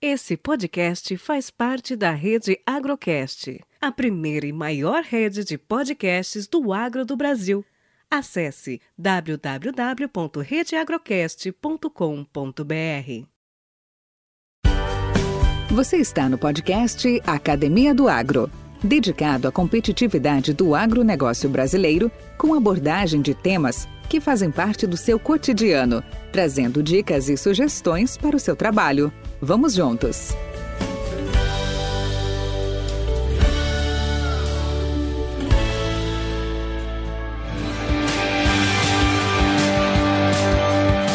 Esse podcast faz parte da rede Agrocast, a primeira e maior rede de podcasts do agro do Brasil. Acesse www.redeagrocast.com.br. Você está no podcast Academia do Agro, dedicado à competitividade do agronegócio brasileiro, com abordagem de temas que fazem parte do seu cotidiano, trazendo dicas e sugestões para o seu trabalho. Vamos juntos!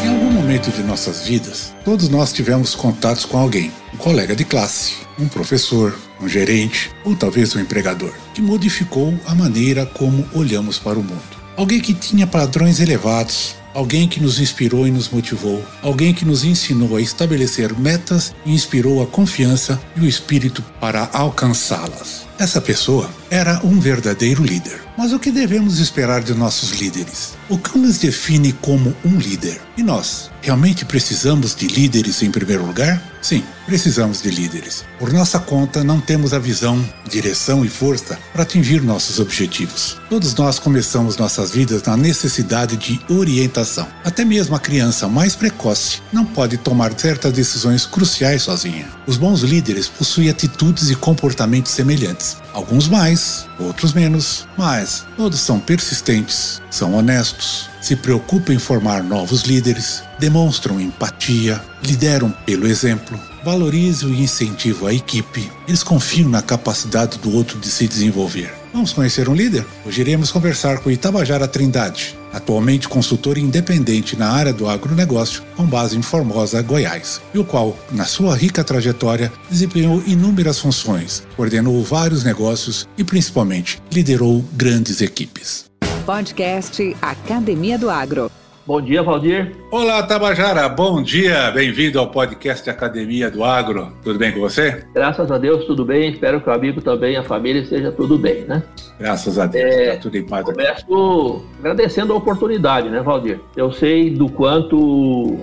Em algum momento de nossas vidas, todos nós tivemos contatos com alguém, um colega de classe, um professor, um gerente ou talvez um empregador, que modificou a maneira como olhamos para o mundo. Alguém que tinha padrões elevados, alguém que nos inspirou e nos motivou, alguém que nos ensinou a estabelecer metas e inspirou a confiança e o espírito para alcançá-las. Essa pessoa era um verdadeiro líder. Mas o que devemos esperar de nossos líderes? O que nos define como um líder? E nós, realmente precisamos de líderes em primeiro lugar? Sim, precisamos de líderes. Por nossa conta, não temos a visão, direção e força para atingir nossos objetivos. Todos nós começamos nossas vidas na necessidade de orientação. Até mesmo a criança mais precoce não pode tomar certas decisões cruciais sozinha. Os bons líderes possuem atitudes e comportamentos semelhantes, alguns mais, outros menos, mas todos são persistentes, são honestos, se preocupam em formar novos líderes, demonstram empatia, lideram pelo exemplo, valorizam e incentivam a equipe, eles confiam na capacidade do outro de se desenvolver. Vamos conhecer um líder? Hoje iremos conversar com Itabajara Trindade, atualmente consultor independente na área do agronegócio, com base em Formosa, Goiás, e o qual, na sua rica trajetória, desempenhou inúmeras funções, coordenou vários negócios e, principalmente, liderou grandes equipes. Podcast Academia do Agro. Bom dia, Valdir. Olá, Tabajara. Bom dia. Bem-vindo ao podcast Academia do Agro. Tudo bem com você? Graças a Deus, tudo bem. Espero que o amigo também, a família, esteja tudo bem, né? Graças a Deus. É, tá tudo em paz. Começo agradecendo a oportunidade, né, Valdir? Eu sei do quanto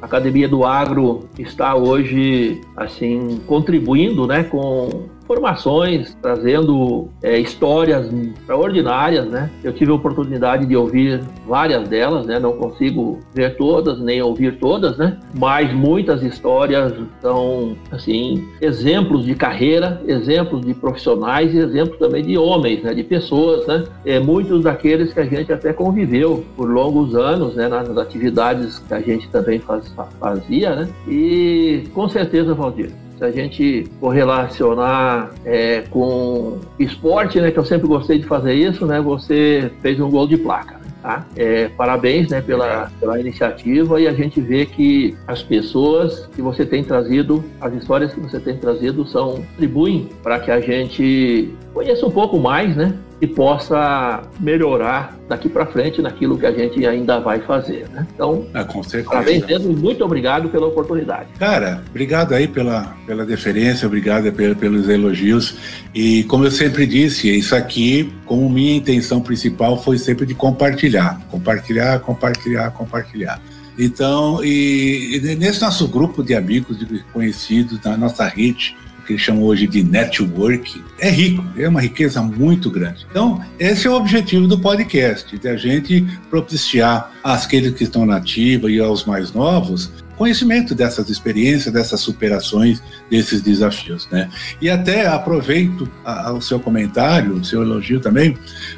a Academia do Agro está hoje, assim, contribuindo, né, com informações, trazendo é, histórias extraordinárias, né? Eu tive a oportunidade de ouvir várias delas, né? Não consigo ver todas, nem ouvir todas, né? Mas muitas histórias são, assim, exemplos de carreira, exemplos de profissionais e exemplos também de homens, né? De pessoas, né? É, muitos daqueles que a gente até conviveu por longos anos, né? Nas atividades que a gente também faz, fazia, né? E com certeza, Valdir, se a gente correlacionar é, com esporte, né, que eu sempre gostei de fazer isso, né, você fez um gol de placa. Tá? É, parabéns né, pela, pela iniciativa e a gente vê que as pessoas que você tem trazido, as histórias que você tem trazido são contribuem para que a gente conheça um pouco mais, né? E possa melhorar daqui para frente naquilo que a gente ainda vai fazer, né? Então, é, com certeza. parabéns mesmo, muito obrigado pela oportunidade. Cara, obrigado aí pela, pela deferência, obrigado pelos elogios e como eu sempre disse, isso aqui, como minha intenção principal foi sempre de compartilhar, compartilhar, compartilhar, compartilhar. Então, e, e nesse nosso grupo de amigos, de conhecidos, na nossa rede, que chamam hoje de network, é rico, é uma riqueza muito grande. Então, esse é o objetivo do podcast, de a gente propiciar àqueles que estão na ativa e aos mais novos conhecimento dessas experiências, dessas superações, desses desafios, né? E até aproveito a, a, o seu comentário, o seu elogio também,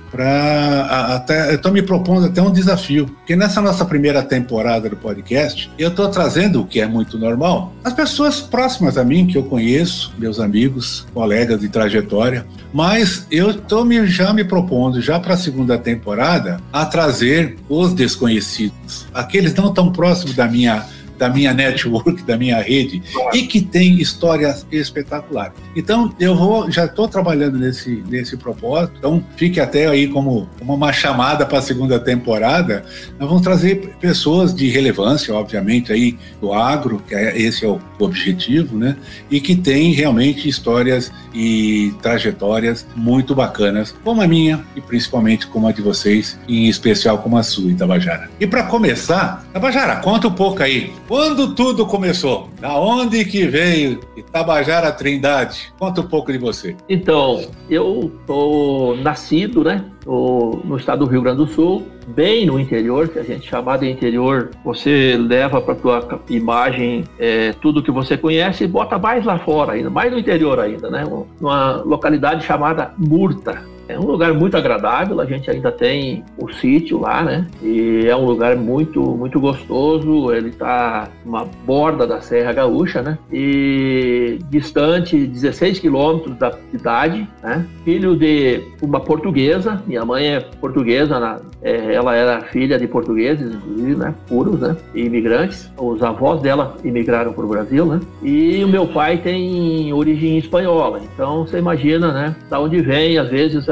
para até estou me propondo até um desafio, porque nessa nossa primeira temporada do podcast, eu estou trazendo o que é muito normal, as pessoas próximas a mim que eu conheço, meus amigos, colegas de trajetória, mas eu estou me, já me propondo já para a segunda temporada a trazer os desconhecidos, aqueles não tão próximos da minha da minha network, da minha rede, e que tem histórias espetaculares. Então, eu vou, já estou trabalhando nesse, nesse propósito, então fique até aí como, como uma chamada para a segunda temporada. Nós vamos trazer pessoas de relevância, obviamente, aí do agro, que é, esse é o objetivo, né? E que tem realmente histórias e trajetórias muito bacanas, como a minha e principalmente como a de vocês, em especial como a sua, Itabajara. E para começar, Itabajara, conta um pouco aí Quando tudo começou? Da onde que veio Itabajara Trindade? Conta um pouco de você. Então, eu tô nascido, né, no estado do Rio Grande do Sul, bem no interior, que a gente chama de interior. Você leva para tua imagem é, tudo que você conhece e bota mais lá fora ainda, mais no interior ainda, né? Uma localidade chamada Murta. É um lugar muito agradável, a gente ainda tem o sítio lá, né? E é um lugar muito, muito gostoso. Ele está uma borda da Serra Gaúcha, né? E distante 16 quilômetros da cidade, né? Filho de uma portuguesa, minha mãe é portuguesa, é, ela era filha de portugueses, inclusive, né? Puros, né? E imigrantes. Os avós dela imigraram para o Brasil, né? E o meu pai tem origem espanhola. Então você imagina, né? Da onde vem, às vezes,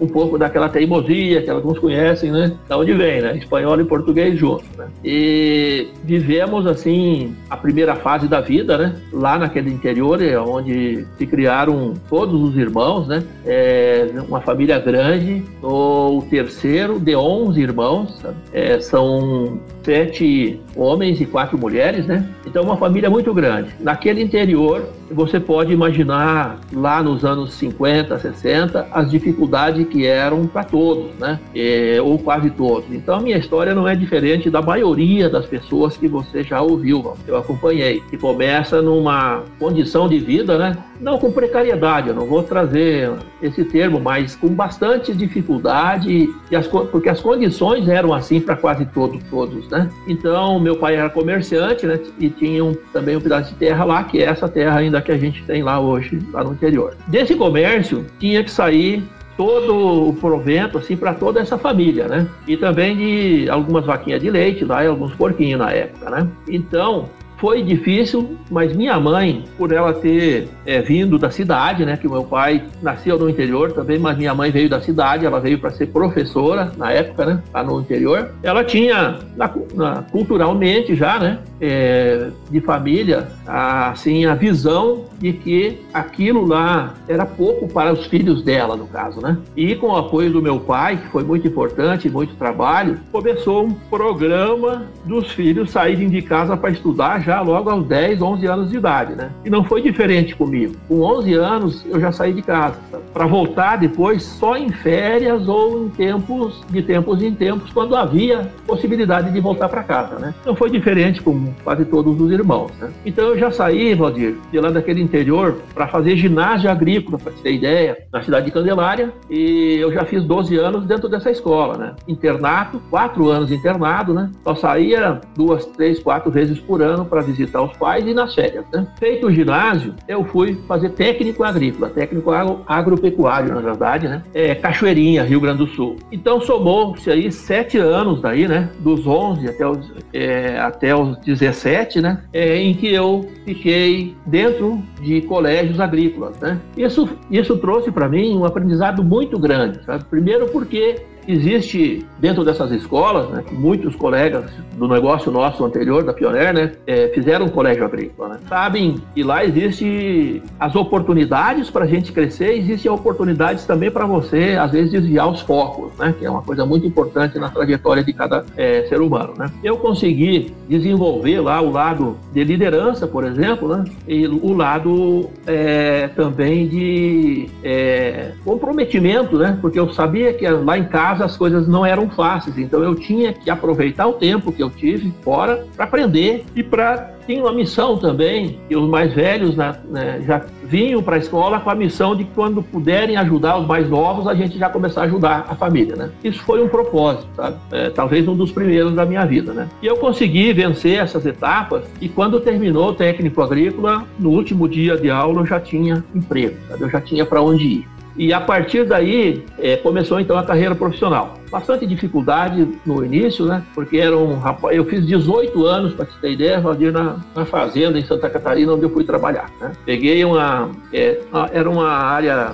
um pouco daquela teimosia que alguns conhecem, né? Da onde vem, né? Espanhol e português juntos, né? E vivemos assim a primeira fase da vida, né? Lá naquele interior, é onde se criaram todos os irmãos, né? É uma família grande. O terceiro de 11 irmãos. É, são sete homens e quatro mulheres, né? Então uma família muito grande. Naquele interior, você pode imaginar lá nos anos 50, 60, as dificuldades que eram para todos, né? É, ou quase todos. Então a minha história não é diferente da maioria das pessoas que você já ouviu, eu acompanhei, que começa numa condição de vida, né? Não com precariedade, eu não vou trazer esse termo, mas com bastante dificuldade, as, porque as condições eram assim para quase todos, todos, né? Então, meu pai era comerciante, né? E tinha um, também um pedaço de terra lá, que é essa terra ainda que a gente tem lá hoje, lá no interior. Desse comércio, tinha que sair todo o provento assim para toda essa família, né? E também de algumas vaquinhas de leite lá e alguns porquinhos na época, né? Então, foi difícil, mas minha mãe, por ela ter é, vindo da cidade, né, que meu pai nasceu no interior também, mas minha mãe veio da cidade, ela veio para ser professora na época, né, lá no interior. Ela tinha, na, na, culturalmente já, né, é, de família, a, assim, a visão de que aquilo lá era pouco para os filhos dela, no caso, né. E com o apoio do meu pai, que foi muito importante, muito trabalho, começou um programa dos filhos saírem de casa para estudar já já logo aos 10, 11 anos de idade, né? E não foi diferente comigo. Com 11 anos eu já saí de casa para voltar depois só em férias ou em tempos de tempos em tempos quando havia possibilidade de voltar para casa, né? Não foi diferente com quase todos os irmãos, né? Então eu já saí, Valdir, de lá daquele interior para fazer ginásio agrícola, para ter ideia, na cidade de Candelária, e eu já fiz 12 anos dentro dessa escola, né? Internato, quatro anos internado, né? Só saía duas, três, quatro vezes por ano para para visitar os pais e nas férias. Né? Feito o ginásio, eu fui fazer técnico agrícola, técnico agropecuário, na verdade, né? É, Cachoeirinha, Rio Grande do Sul. Então somou-se aí sete anos daí, né? Dos 11 até os, é, até os 17, né? É, em que eu fiquei dentro de colégios agrícolas, né? Isso, isso trouxe para mim um aprendizado muito grande, sabe? Primeiro porque Existe dentro dessas escolas, né, muitos colegas do negócio nosso anterior, da Pioneer, né, é, fizeram um colégio agrícola. Né? Sabem que lá existe as oportunidades para a gente crescer, existem oportunidades também para você, às vezes, desviar os focos, né, que é uma coisa muito importante na trajetória de cada é, ser humano. Né? Eu consegui desenvolver lá o lado de liderança, por exemplo, né, e o lado é, também de é, comprometimento, né, porque eu sabia que lá em casa as coisas não eram fáceis, então eu tinha que aproveitar o tempo que eu tive fora para aprender e para tinha uma missão também, e os mais velhos né, né, já vinham para a escola com a missão de que quando puderem ajudar os mais novos, a gente já começar a ajudar a família, né? Isso foi um propósito, sabe? É, talvez um dos primeiros da minha vida, né? E eu consegui vencer essas etapas e quando terminou o técnico agrícola, no último dia de aula eu já tinha emprego, sabe? Eu já tinha para onde ir. E a partir daí é, começou então a carreira profissional bastante dificuldade no início, né? Porque era um rapaz, eu fiz 18 anos, para te ter ideia, na, na fazenda em Santa Catarina, onde eu fui trabalhar. Né? Peguei uma, é, era uma área,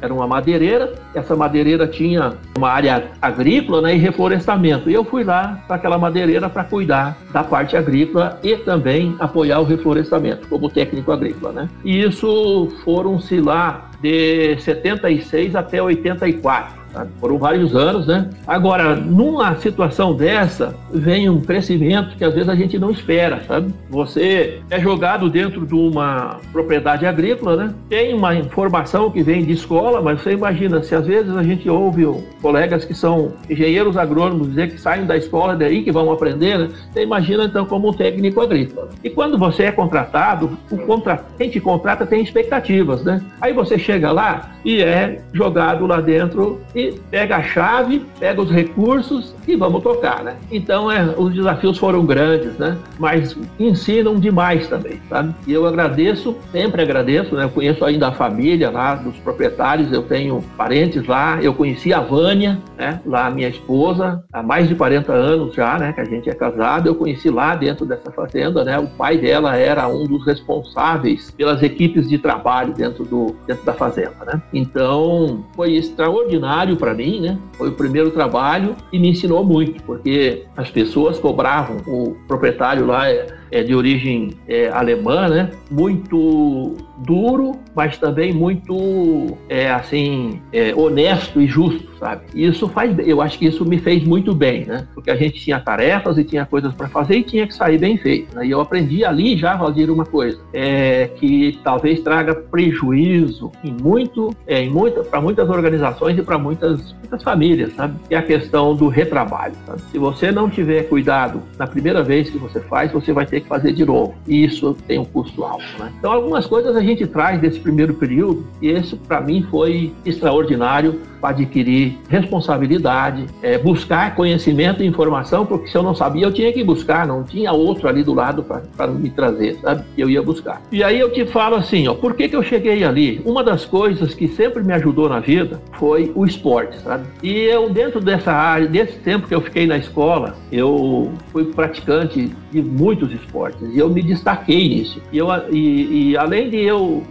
era uma madeireira, essa madeireira tinha uma área agrícola né, e reflorestamento. E eu fui lá para aquela madeireira para cuidar da parte agrícola e também apoiar o reflorestamento, como técnico agrícola. Né? E isso foram-se lá de 76 até 84. Sabe? Foram vários anos, né? Agora, numa situação dessa, vem um crescimento que às vezes a gente não espera, sabe? Você é jogado dentro de uma propriedade agrícola, né? Tem uma informação que vem de escola, mas você imagina, se às vezes a gente ouve colegas que são engenheiros agrônomos dizer que saem da escola é daí que vão aprender, né? Você imagina então como um técnico agrícola. E quando você é contratado, o contra... quem te contrata tem expectativas, né? Aí você chega lá e é jogado lá dentro e pega a chave, pega os recursos e vamos tocar, né? Então, é, os desafios foram grandes, né? Mas ensinam demais também, sabe? E eu agradeço, sempre agradeço, né? Eu conheço ainda a família lá dos proprietários, eu tenho parentes lá, eu conheci a Vânia, né? Lá minha esposa, há mais de 40 anos já, né? Que a gente é casado, eu conheci lá dentro dessa fazenda, né? O pai dela era um dos responsáveis pelas equipes de trabalho dentro, do, dentro da fazenda, né? Então, foi extraordinário para mim, né? Foi o primeiro trabalho e me ensinou muito, porque as pessoas cobravam, o proprietário lá é, de origem é, alemã, né? Muito duro, mas também muito é, assim é, honesto e justo, sabe? Isso faz, eu acho que isso me fez muito bem, né? Porque a gente tinha tarefas e tinha coisas para fazer e tinha que sair bem feito. Né? E eu aprendi ali já, Valdir, uma coisa é, que talvez traga prejuízo em muito, é, em muita, para muitas organizações e para muitas, muitas famílias, sabe? Que é a questão do retrabalho. Sabe? Se você não tiver cuidado na primeira vez que você faz, você vai ter que fazer de novo. E isso tem um custo alto, né? Então algumas coisas a gente traz desse primeiro período e isso para mim foi extraordinário para adquirir responsabilidade, é, buscar conhecimento e informação, porque se eu não sabia, eu tinha que buscar, não tinha outro ali do lado para me trazer, sabe? Eu ia buscar. E aí eu te falo assim, ó, por que, que eu cheguei ali? Uma das coisas que sempre me ajudou na vida foi o esporte, sabe? E eu, dentro dessa área, desse tempo que eu fiquei na escola, eu fui praticante de muitos esportes e eu me destaquei nisso. E, eu, e, e além de eu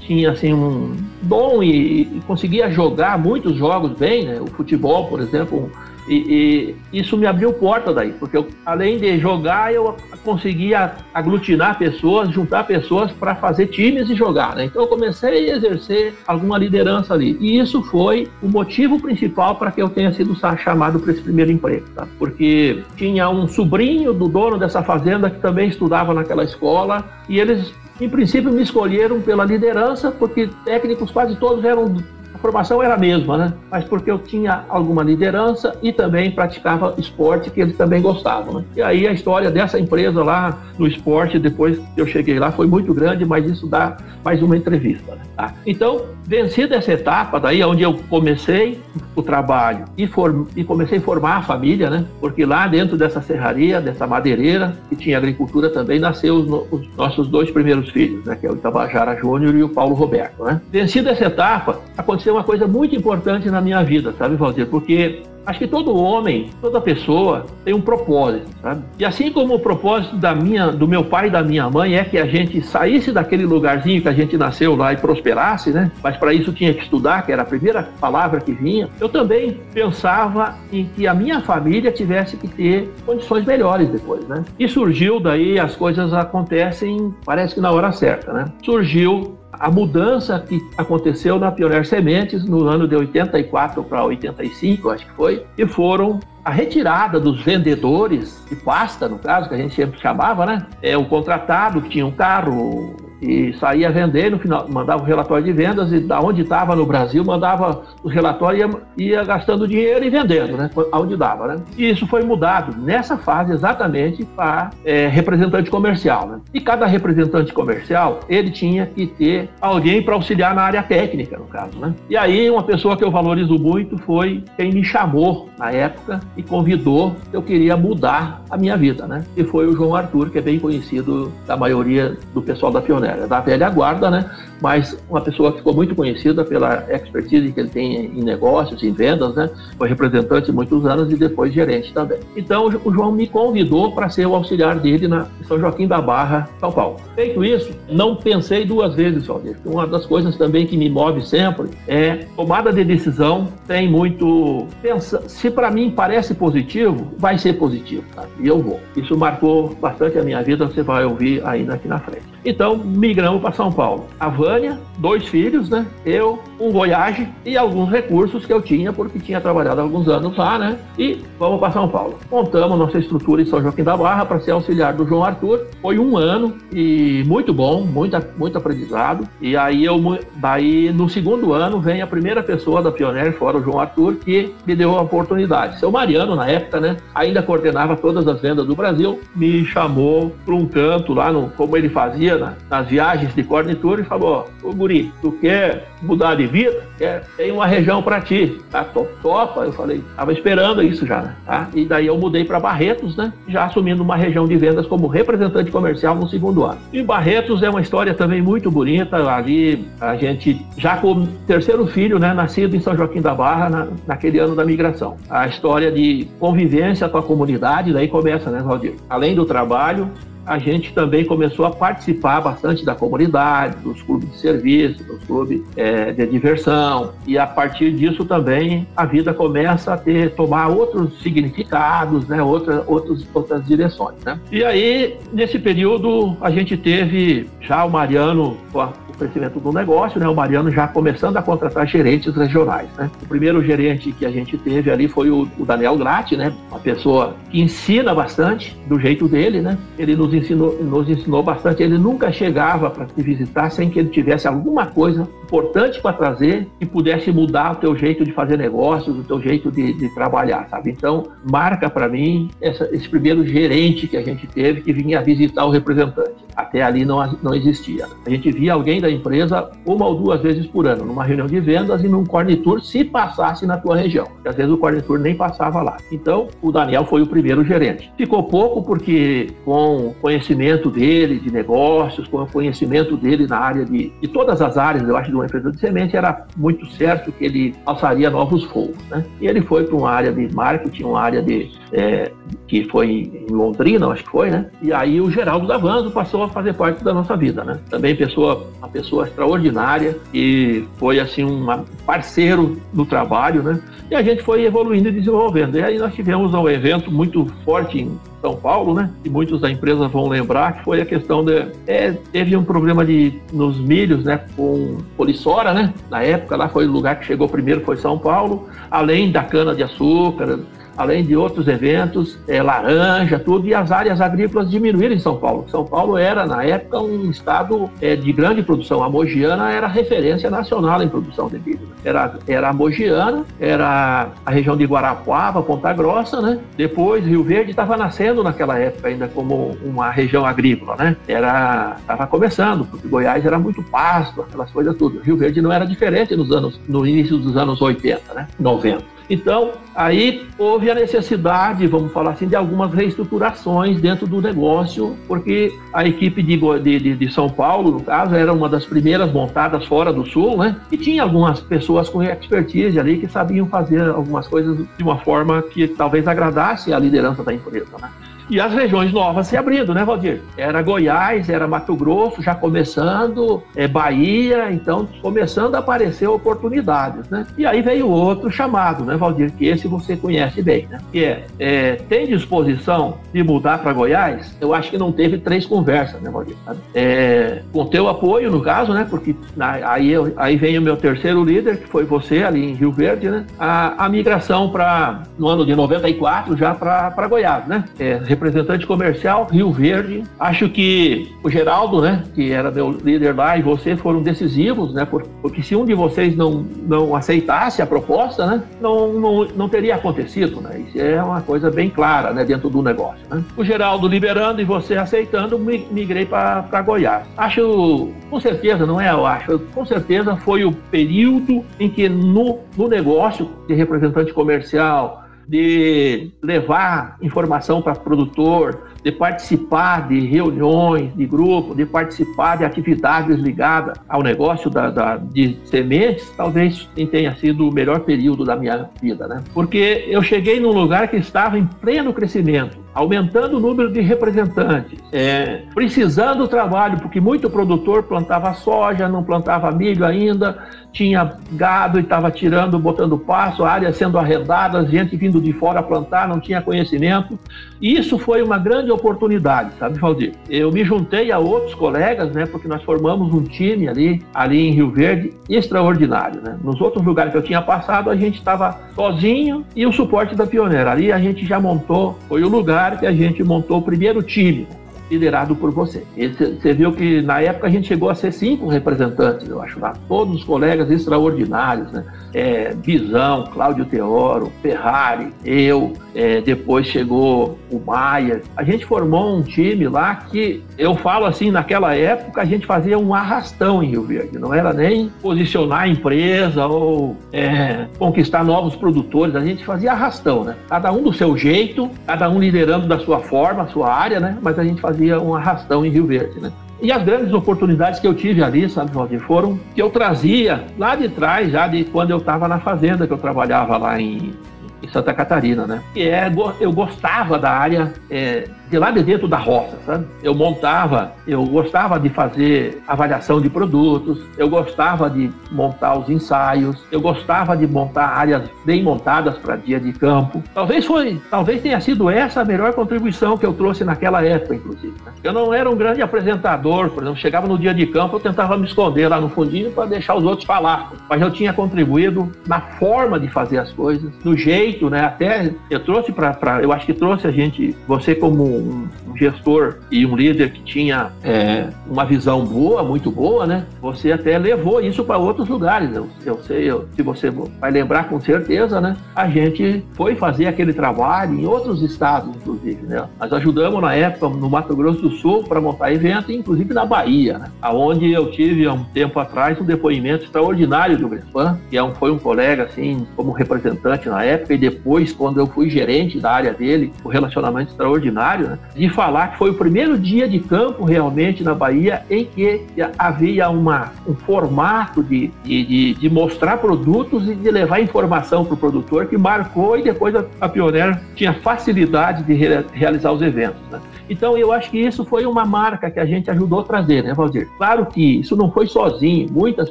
tinha assim um dom e, e, conseguia jogar muitos jogos bem, né? O futebol, por exemplo, e, e, isso me abriu porta daí, porque eu, além de jogar, eu conseguia aglutinar pessoas, juntar pessoas para fazer times e jogar. Né? Então eu comecei a exercer alguma liderança ali. E isso foi o motivo principal para que eu tenha sido chamado para esse primeiro emprego. Tá? Porque tinha um sobrinho do dono dessa fazenda que também estudava naquela escola e eles em princípio, me escolheram pela liderança, porque técnicos quase todos eram a formação era a mesma, né? Mas porque eu tinha alguma liderança e também praticava esporte que eles também gostavam. Né? E aí a história dessa empresa lá no esporte, depois que eu cheguei lá, foi muito grande, mas isso dá mais uma entrevista. Né? Tá? Então, vencida essa etapa, daí é onde eu comecei o trabalho e, e comecei a formar a família, né? Porque lá dentro dessa serraria, dessa madeireira, que tinha agricultura também, nasceu os, os nossos dois primeiros filhos, né? Que é o Itabajara Júnior e o Paulo Roberto, né? Vencida essa etapa, aconteceu aconteceu uma coisa muito importante na minha vida, sabe, Valdir? Porque acho que todo homem, toda pessoa tem um propósito, sabe? E assim como o propósito da minha, do meu pai e da minha mãe é que a gente saísse daquele lugarzinho que a gente nasceu lá e prosperasse, né? Mas para isso tinha que estudar, que era a primeira palavra que vinha. Eu também pensava em que a minha família tivesse que ter condições melhores depois, né? E surgiu daí as coisas acontecem, parece que na hora certa, né? Surgiu a mudança que aconteceu na Pioneer Sementes no ano de 84 para 85, acho que foi, e foram a retirada dos vendedores de pasta, no caso, que a gente sempre chamava, né? É o contratado que tinha um carro, e saía vendendo, no final, mandava o relatório de vendas e da onde estava no Brasil, mandava o relatório e ia, ia, gastando dinheiro e vendendo, né? Onde dava, né? E isso foi mudado nessa fase exatamente para é, representante comercial, né? E cada representante comercial, ele tinha que ter alguém para auxiliar na área técnica, no caso, né? E aí uma pessoa que eu valorizo muito foi quem me chamou na época e convidou, eu queria mudar a minha vida, né? E foi o João Arthur, que é bem conhecido da maioria do pessoal da Pioneira é da velha guarda, né? Mas uma pessoa que ficou muito conhecida pela expertise que ele tem em negócios, em vendas, né? Foi representante muitos anos e depois gerente também. Então o João me convidou para ser o auxiliar dele na São Joaquim da Barra, São Paulo. Feito isso, não pensei duas vezes, Valdir. Uma das coisas também que me move sempre é tomada de decisão. Tem muito pensa, se para mim parece positivo, vai ser positivo, tá? E eu vou. Isso marcou bastante a minha vida. Você vai ouvir ainda aqui na frente. Então migramos para São Paulo. A Vânia, dois filhos, né? Eu, um Voyage e alguns recursos que eu tinha, porque tinha trabalhado alguns anos lá, né? E vamos para São Paulo. Montamos nossa estrutura em São Joaquim da Barra para ser auxiliar do João Arthur. Foi um ano e muito bom, muito, muito aprendizado. E aí eu, daí no segundo ano vem a primeira pessoa da Pioneer, fora o João Arthur, que me deu a oportunidade. Seu Mariano, na época, né? Ainda coordenava todas as vendas do Brasil, me chamou para um canto lá, no, como ele fazia na, nas viagens de Cornitur, e falou: Ô Guri, tu quer mudar de vida? Quer, tem uma região para ti. Tá, topa? Eu falei, tava esperando isso já, né? Tá? E daí eu mudei para Barretos, né? Já assumindo uma região de vendas como representante comercial no segundo ano. E Barretos é uma história também muito bonita. Ali a gente, já com o terceiro filho, né? Nascido em São Joaquim da Barra, na, naquele ano da migração. A história de convivência com a comunidade, daí começa, né, Valdir? Além do trabalho, a gente também começou a participar bastante da comunidade, dos clubes de serviço, dos clubes é, de diversão, e a partir disso também a vida começa a ter tomar outros significados, né, outra, outros, outras direções. Né? E aí, nesse período, a gente teve já o Mariano com a crescimento do negócio, né? O Mariano já começando a contratar gerentes regionais, né? O primeiro gerente que a gente teve ali foi o, Daniel Gratti, né? Uma pessoa que ensina bastante do jeito dele, né? Ele nos ensinou, nos ensinou bastante. Ele nunca chegava para te visitar sem que ele tivesse alguma coisa importante para trazer e pudesse mudar o teu jeito de fazer negócios, o teu jeito de, de trabalhar, sabe? Então, marca para mim essa, esse primeiro gerente que a gente teve que vinha visitar o representante. Até ali não, não existia. A gente via alguém da empresa uma ou duas vezes por ano, numa reunião de vendas e num corne tour, se passasse na tua região. Às vezes o corne tour nem passava lá. Então, o Daniel foi o primeiro gerente. Ficou pouco porque, com conhecimento dele de negócios, com o conhecimento dele na área de, de todas as áreas, eu acho, de uma empresa de semente, era muito certo que ele alçaria novos voos. Né? E ele foi para uma área de marketing, uma área de, é, que foi em Londrina, acho que foi, né? E aí o Geraldo Davanzo passou a fazer parte da nossa vida, né? Também pessoa, uma pessoa extraordinária e foi assim um parceiro no trabalho, né? E a gente foi evoluindo e desenvolvendo. E aí nós tivemos um evento muito forte em são Paulo, né? E muitos da empresa vão lembrar que foi a questão de é, teve um problema de nos milhos, né? Com polissora, né? Na época lá foi o lugar que chegou primeiro foi São Paulo, além da cana de açúcar, além de outros eventos, é, laranja, tudo, e as áreas agrícolas diminuíram em São Paulo. São Paulo era, na época, um estado é, de grande produção. A Mogiana era referência nacional em produção de milho. Era, era a Mogiana, era a região de Guarapuava, Ponta Grossa, né? Depois, Rio Verde estava nascendo naquela época ainda como uma região agrícola, né? Era, estava começando, porque Goiás era muito pasto, aquelas coisas tudo. Rio Verde não era diferente nos anos, no início dos anos 80, né? 90. Então, aí houve a necessidade, vamos falar assim, de algumas reestruturações dentro do negócio, porque a equipe de, de, de, São Paulo, no caso, era uma das primeiras montadas fora do Sul, né? E tinha algumas pessoas com expertise ali que sabiam fazer algumas coisas de uma forma que talvez agradasse a liderança da empresa, né? E as regiões novas se abrindo, né, Valdir? Era Goiás, era Mato Grosso, já começando, é Bahia, então começando a aparecer oportunidades, né? E aí veio outro chamado, né, Valdir? Que esse você conhece bem, né? Que é, é tem disposição de mudar para Goiás? Eu acho que não teve três conversas, né, Valdir? É, com teu apoio, no caso, né? Porque na, aí, eu, aí vem o meu terceiro líder, que foi você ali em Rio Verde, né? A, a migração para, no ano de 94, já para Goiás, né? É, representante comercial, Rio Verde. Acho que o Geraldo, né, que era meu líder lá, e você foram decisivos, né, porque se um de vocês não, não aceitasse a proposta, né, não, não, não teria acontecido, né, isso é uma coisa bem clara, né, dentro do negócio, né. O Geraldo liberando e você aceitando, migrei para Goiás. Acho, com certeza, não é eu acho, com certeza foi o período em que no, no negócio de representante comercial, de levar informação para produtor, de participar de reuniões de grupo, de participar de atividades ligadas ao negócio da, da, de sementes, talvez tenha sido o melhor período da minha vida, né? Porque eu cheguei num lugar que estava em pleno crescimento aumentando o número de representantes, é, precisando do trabalho, porque muito produtor plantava soja, não plantava milho ainda, tinha gado e estava tirando, botando passo, áreas sendo arredadas, gente vindo de fora plantar, não tinha conhecimento. E isso foi uma grande oportunidade, sabe, Valdir? Eu me juntei a outros colegas, né, porque nós formamos um time ali, ali em Rio Verde, extraordinário, né? Nos outros lugares que eu tinha passado, a gente estava sozinho e o suporte da Pioneira. Ali a gente já montou, foi o lugar que a gente montou o primeiro time liderado por você. Você viu que na época a gente chegou a ser cinco representantes, eu acho lá, todos os colegas extraordinários, né? É, Bisão, Cláudio Teoro, Ferrari, eu, é, depois chegou o Maia. A gente formou um time lá que eu falo assim, naquela época a gente fazia um arrastão em Rio Verde, não era nem posicionar a empresa ou é, conquistar novos produtores, a gente fazia arrastão, né? Cada um do seu jeito, cada um liderando da sua forma, sua área, né? Mas a gente fazia fazia um arrastão em Rio Verde, né? E as grandes oportunidades que eu tive ali, sabe, Valdir, foram que eu trazia lá de trás, já de quando eu estava na fazenda, que eu trabalhava lá em, em Santa Catarina, né? E é, eu gostava da área é, de lá de dentro da roça, sabe? Eu montava, eu gostava de fazer avaliação de produtos, eu gostava de montar os ensaios, eu gostava de montar áreas bem montadas para dia de campo. Talvez foi, talvez tenha sido essa a melhor contribuição que eu trouxe naquela época, inclusive. Né? Eu não era um grande apresentador, por exemplo, chegava no dia de campo, eu tentava me esconder lá no fundinho para deixar os outros falar, mas eu tinha contribuído na forma de fazer as coisas, no jeito, né? Até eu trouxe para, eu acho que trouxe a gente, você como um, um gestor e um líder que tinha é, uma visão boa, muito boa, né? Você até levou isso para outros lugares. Eu, eu sei, eu, se você vai lembrar com certeza, né? A gente foi fazer aquele trabalho em outros estados, inclusive, né? Nós ajudamos na época no Mato Grosso do Sul para montar evento, inclusive na Bahia, né? Aonde eu tive há um tempo atrás um depoimento extraordinário do Grespan, que é um, foi um colega assim, como representante na época e depois quando eu fui gerente da área dele, o relacionamento extraordinário, né? de falar que foi o primeiro dia de campo realmente na Bahia em que havia uma, um formato de, de, de mostrar produtos e de levar informação para o produtor que marcou e depois a, a Pioneer tinha facilidade de re, realizar os eventos. Né? Então eu acho que isso foi uma marca que a gente ajudou a trazer, né, Valdir? Claro que isso não foi sozinho, muitas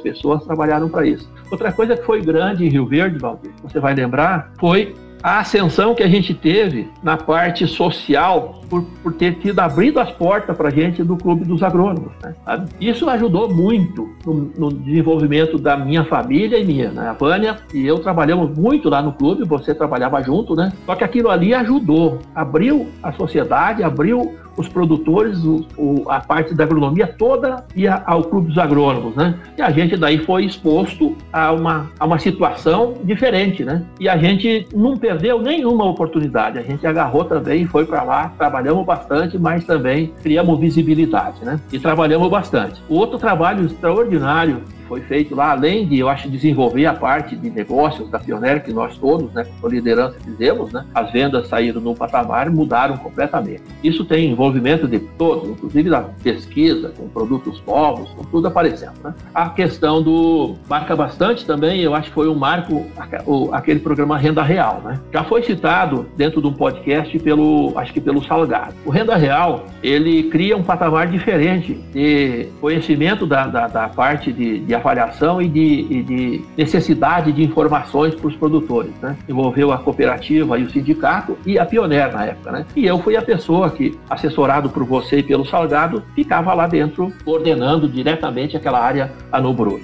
pessoas trabalharam para isso. Outra coisa que foi grande em Rio Verde, Valdir, você vai lembrar, foi a ascensão que a gente teve na parte social por, por ter tido abrido as portas para a gente do Clube dos Agrônomos. Né? Isso ajudou muito no, no, desenvolvimento da minha família e minha. Né? A Vânia e eu trabalhamos muito lá no clube, você trabalhava junto, né? Só que aquilo ali ajudou, abriu a sociedade, abriu os produtores, o, o, a parte da agronomia toda ia ao Clube dos Agrônomos, né? E a gente daí foi exposto a uma, a uma situação diferente, né? E a gente não perdeu nenhuma oportunidade, a gente agarrou também e foi para lá, trabalhamos bastante, mas também criamos visibilidade, né? E trabalhamos bastante. Outro trabalho extraordinário foi feito lá, além de, eu acho, desenvolver a parte de negócios da Pioneer, que nós todos, né, com liderança fizemos, né, as vendas saíram no patamar mudaram completamente. Isso tem envolvimento de todos, inclusive da pesquisa, com produtos novos, com tudo aparecendo. Né? A questão do marca bastante também, eu acho que foi um marco, aquele programa Renda Real. Né? Já foi citado dentro de um podcast pelo, acho que pelo Salgado. O Renda Real, ele cria um patamar diferente de conhecimento da, da, da parte de, de avaliação e de, e de necessidade de informações para os produtores. Né? Envolveu a cooperativa e o sindicato e a Pioneer na época. Né? E eu fui a pessoa que, assessorado por você e pelo Salgado, ficava lá dentro coordenando diretamente aquela área a.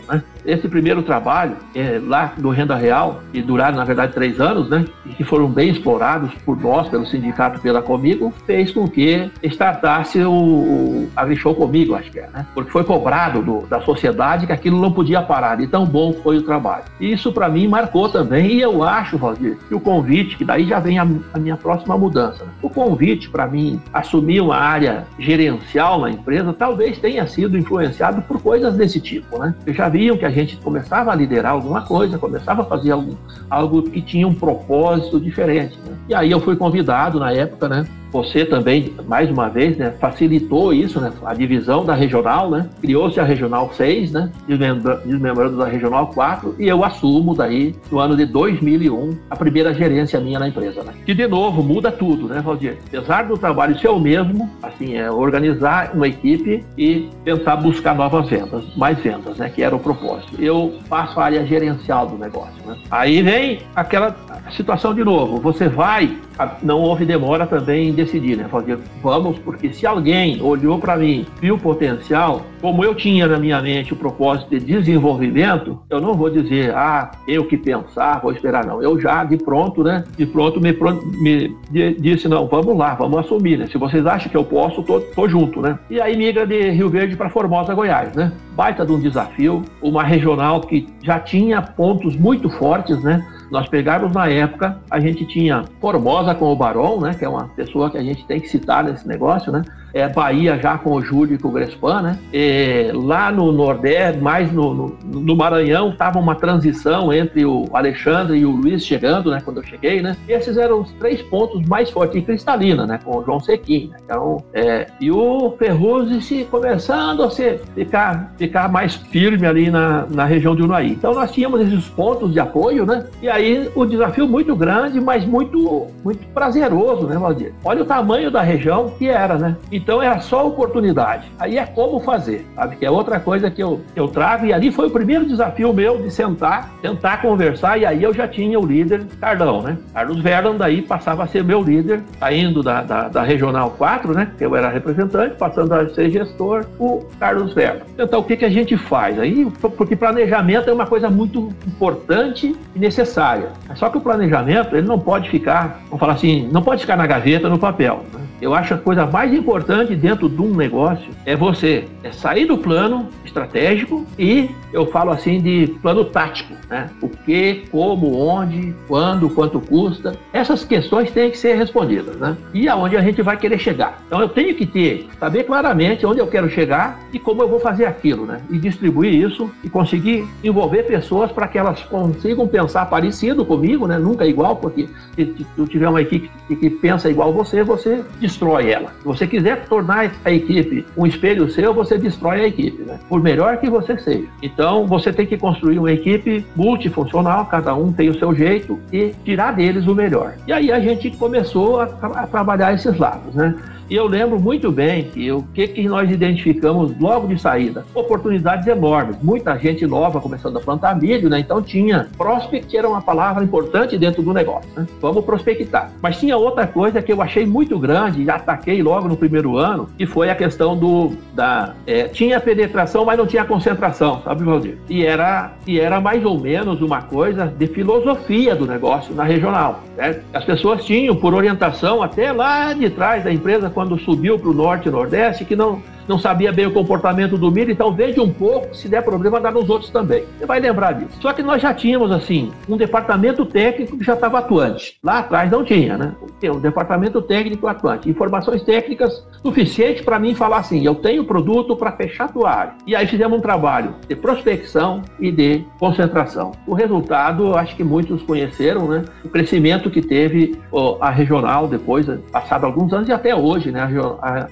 Né? Esse primeiro trabalho, é, lá do Renda Real, que duraram, na verdade, três anos, né? E que foram bem explorados por nós, pelo sindicato pela Comigo, fez com que startasse o, o AgriShow Comigo, acho que é, né? Porque foi cobrado do, da sociedade que aquilo não podia parar, de tão bom foi o trabalho. Isso, para mim, marcou também, e eu acho, Valdir, que o convite, que daí já vem a, a minha próxima mudança, né? o convite para mim assumir uma área gerencial na empresa talvez tenha sido influenciado por coisas desse tipo, né? Eu já viam que a gente começava a liderar alguma coisa, começava a fazer algo, algo que tinha um propósito diferente. Né? E aí eu fui convidado na época, né? Você também, mais uma vez, né, facilitou isso, né, a divisão da regional, né, criou-se a regional 6, né, desmembrando da regional 4, e eu assumo daí, no ano de 2001, a primeira gerência minha na empresa, né. Que, de novo, muda tudo, né, Valdir? Apesar do trabalho ser o mesmo, assim, é organizar uma equipe e tentar buscar novas vendas, mais vendas, né, que era o propósito. Eu passo a área gerencial do negócio, né. Aí vem aquela situação de novo, você vai, não houve demora também em decidir, né? Fazer, vamos, porque se alguém olhou para mim, viu o potencial, como eu tinha na minha mente o propósito de desenvolvimento, eu não vou dizer, ah, eu que pensar, vou esperar, não. Eu já, de pronto, né? De pronto, me, me disse, não, vamos lá, vamos assumir, né? Se vocês acham que eu posso, tô, tô junto, né? E aí migra de Rio Verde para Formosa, Goiás, né? Baita de um desafio, uma regional que já tinha pontos muito fortes, né? Nós pegamos na época, a gente tinha Formosa com o Barão, né, que é uma pessoa que a gente tem que citar nesse negócio, né? É, Bahia já com o Júlio e com o Grespan, né? E lá no Nordeste, mais no, no, no Maranhão, estava uma transição entre o Alexandre e o Luiz chegando, né? Quando eu cheguei, né? E esses eram os três pontos mais fortes. E Cristalina, né? Com o João Sequim, né? Então, é, e o Ferruzzi se começando a se, ficar, ficar mais firme ali na, na região de Unaí. Então, nós tínhamos esses pontos de apoio, né? E aí, o desafio muito grande, mas muito, muito prazeroso, né, Valdir? Olha o tamanho da região que era, né? E então é só oportunidade. Aí é como fazer, sabe? Que é outra coisa que eu, eu trago. E ali foi o primeiro desafio meu de sentar, tentar conversar. E aí eu já tinha o líder Carlão, né? Carlos Verdan daí passava a ser meu líder, saindo da, da, da Regional 4, né? Que eu era representante, passando a ser gestor, o Carlos Verdan. Então o que, que a gente faz? Aí, porque planejamento é uma coisa muito importante e necessária. Só que o planejamento, ele não pode ficar, vamos falar assim, não pode ficar na gaveta, no papel. Né? Eu acho a coisa mais importante dentro de um negócio é você é sair do plano estratégico e eu falo assim de plano tático, né? O que, como, onde, quando, quanto custa. Essas questões têm que ser respondidas, né? E aonde a gente vai querer chegar. Então eu tenho que ter, saber claramente onde eu quero chegar e como eu vou fazer aquilo, né? E distribuir isso e conseguir envolver pessoas para que elas consigam pensar parecido comigo, né? Nunca igual, porque se tu tiver uma equipe que pensa igual você, você destrói ela. Se você quiser tornar a equipe um espelho seu, você destrói a equipe, né? por melhor que você seja. Então, você tem que construir uma equipe multifuncional, cada um tem o seu jeito, e tirar deles o melhor. E aí a gente começou a, a trabalhar esses lados, né? E eu lembro muito bem que o que, que nós identificamos logo de saída? Oportunidades enormes. Muita gente nova começando a plantar milho, né? Então tinha prospect, era uma palavra importante dentro do negócio. Né? Vamos prospectar. Mas tinha outra coisa que eu achei muito grande e ataquei logo no primeiro ano, que foi a questão do da é, tinha penetração, mas não tinha concentração, sabe, Valdir? E era e era mais ou menos uma coisa de filosofia do negócio na regional. Certo? As pessoas tinham por orientação até lá de trás da empresa quando subiu para o norte e nordeste, que não, não sabia bem o comportamento do milho, então vende um pouco, se der problema, dá nos outros também. Você vai lembrar disso. Só que nós já tínhamos, assim, um departamento técnico que já estava atuante. Lá atrás não tinha, né? Tem um departamento técnico atuante. Informações técnicas suficientes para mim falar assim: eu tenho produto para fechar a tua área. E aí fizemos um trabalho de prospecção e de concentração. O resultado, acho que muitos conheceram, né? O crescimento que teve a regional depois, passado alguns anos e até hoje, né?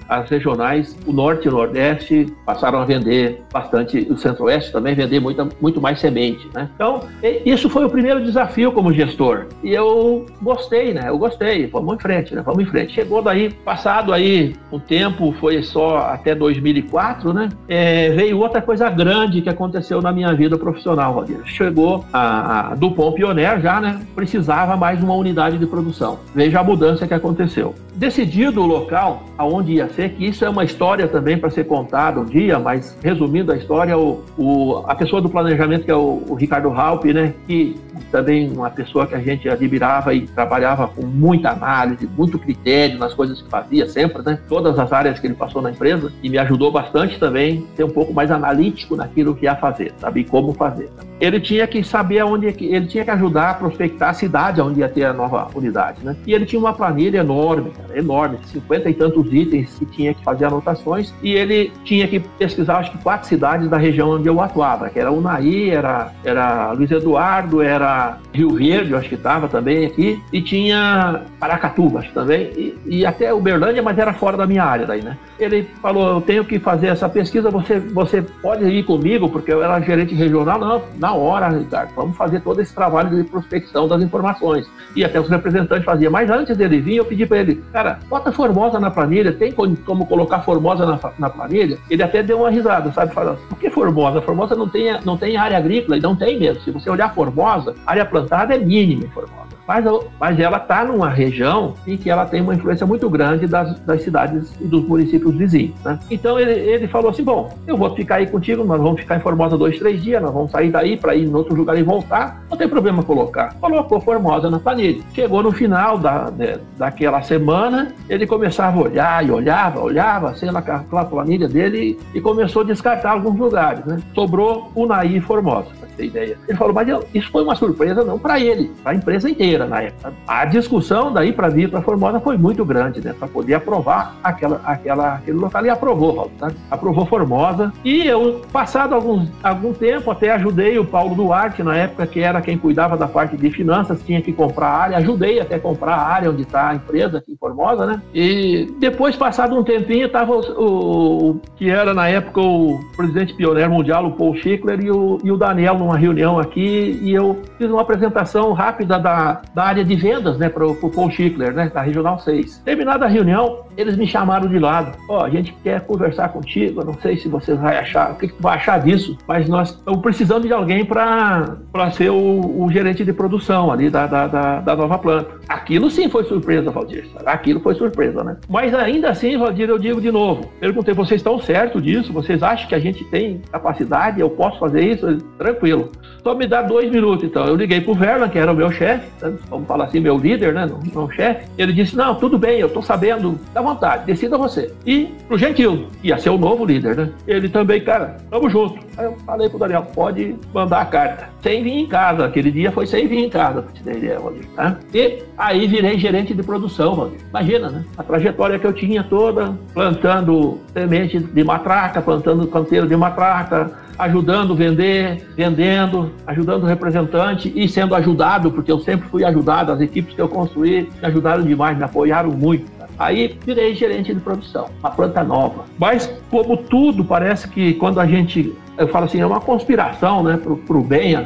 As regionais, o norte norte e nordeste passaram a vender bastante, o centro-oeste também vender muito, muito mais semente, né? Então, isso foi o primeiro desafio como gestor. E eu gostei, né? Eu gostei, vamos em frente, né? Vamos em frente. Chegou daí, passado aí um tempo, foi só até 2004, né? É, veio outra coisa grande que aconteceu na minha vida profissional, Valdir. Chegou a, a Dupont Pioneer já, né? Precisava mais uma unidade de produção. Veja a mudança que aconteceu. Decidido o local aonde ia ser, que isso é uma história também também para ser contado um dia, mas resumindo a história, o, o, a pessoa do planejamento, que é o, o Ricardo Halp, né, que também uma pessoa que a gente admirava e trabalhava com muita análise, muito critério nas coisas que fazia sempre, né, todas as áreas que ele passou na empresa, e me ajudou bastante também ser um pouco mais analítico naquilo que ia fazer, saber como fazer. Ele tinha que saber aonde, ele tinha que ajudar a prospectar a cidade onde ia ter a nova unidade, né, e ele tinha uma planilha enorme, cara, enorme, cinquenta e tantos itens que tinha que fazer anotações e ele tinha que pesquisar, acho que quatro cidades da região onde eu atuava, que era Unai, era, era Luiz Eduardo, era Rio Verde, eu acho que estava também aqui, e tinha Paracatuba, acho também, e, e até Uberlândia, mas era fora da minha área daí, né? Ele falou, eu tenho que fazer essa pesquisa, você, você pode ir comigo, porque eu era gerente regional, não, na hora, Ricardo, vamos fazer todo esse trabalho de prospecção das informações. E até os representantes faziam, mas antes dele vir, eu pedi para ele, cara, bota Formosa na planilha, tem como colocar Formosa na, na planilha? Ele até deu uma risada, sabe, falando, por que Formosa? Formosa não tem, não tem área agrícola, e não tem mesmo. Se você olhar Formosa, área plantada é mínima em Formosa mas, mas ela está numa região em que ela tem uma influência muito grande das, das cidades e dos municípios vizinhos. Né? Então ele, ele falou assim: bom, eu vou ficar aí contigo, nós vamos ficar em Formosa dois, três dias, nós vamos sair daí para ir em outro lugar e voltar. Não tem problema colocar. Colocou Formosa na planilha. Chegou no final da, de, daquela semana, ele começava a olhar e olhava, olhava, assim, naquela planilha dele e começou a descartar alguns lugares. Né? Sobrou Unaí e Formosa, para ter ideia. Ele falou: mas isso foi uma surpresa não para ele, para a empresa inteira na época. A discussão daí para vir para Formosa foi muito grande, né? Para poder aprovar aquela, aquela, aquele local. E aprovou, sabe? Aprovou Formosa. E eu, passado algum, algum tempo, até ajudei o Paulo Duarte, na época que era quem cuidava da parte de finanças, tinha que comprar a área. Ajudei até comprar a área onde está a empresa aqui em Formosa, né? E depois, passado um tempinho, estava o, o, que era na época o presidente pioneiro mundial, o Paul Schickler, e o, e o Daniel numa reunião aqui. E eu fiz uma apresentação rápida da, da área de vendas, né, para o Paul Schickler, né, da Regional 6. Terminada a reunião, eles me chamaram de lado. Ó, oh, a gente quer conversar contigo, não sei se você vai achar, o que, que tu vai achar disso, mas nós estamos precisando de alguém para ser o, o, gerente de produção ali da, da, da, da, nova planta. Aquilo sim foi surpresa, Valdir. Aquilo foi surpresa, né? Mas ainda assim, Valdir, eu digo de novo. Perguntei, vocês estão certos disso? Vocês acham que a gente tem capacidade? Eu posso fazer isso? Tranquilo. Só me dá dois minutos, então. Eu liguei pro Verlan, que era o meu chefe, né? Vamos falar assim, meu líder, né? Não, chefe. Ele disse: Não, tudo bem, eu tô sabendo, dá vontade, decida você. E pro Gentil, ia ser o novo líder, né? Ele também, cara, tamo junto. Aí eu falei pro Daniel: pode mandar a carta. Sem vir em casa, aquele dia foi sem vir em casa, pra te ter ideia, Valdir. Tá? E aí virei gerente de produção, Valdir. Imagina, né? A trajetória que eu tinha toda, plantando semente de matraca, plantando canteiro de matraca ajudando vender, vendendo, ajudando o representante e sendo ajudado, porque eu sempre fui ajudado, as equipes que eu construí me ajudaram demais, me apoiaram muito. Aí virei gerente de produção, uma planta nova. Mas, como tudo, parece que quando a gente. Eu falo assim, é uma conspiração, né, para o bem,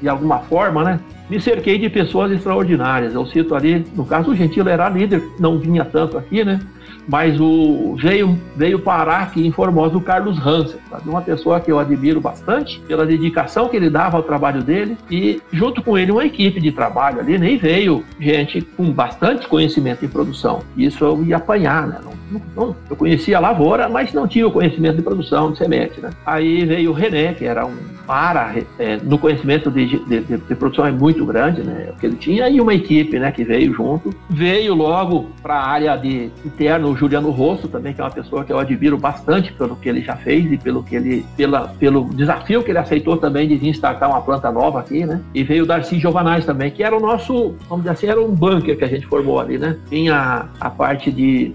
de alguma forma, né? Me cerquei de pessoas extraordinárias. Eu cito ali, no caso, o Gentilo era líder, não vinha tanto aqui, né? Mas o veio, veio parar aqui em Formosa o Carlos Hansen, sabe? uma pessoa que eu admiro bastante pela dedicação que ele dava ao trabalho dele e junto com ele uma equipe de trabalho ali, nem veio gente com bastante conhecimento em produção. Isso eu ia apanhar, né? Não, não. Eu conhecia a lavoura, mas não tinha o conhecimento de produção de semente, né? Aí veio o René, que era um para é, no conhecimento de, de, de, de, produção é muito grande, né? O que ele tinha e uma equipe, né, que veio junto. Veio logo para a área de interno Juliano Rosso também, que é uma pessoa que eu admiro bastante pelo que ele já fez e pelo que ele, pela, pelo desafio que ele aceitou também de vir startar uma planta nova aqui, né? E veio o Darcy Giovanais também, que era o nosso, vamos dizer assim, era um bunker que a gente formou ali, né? Tinha a parte de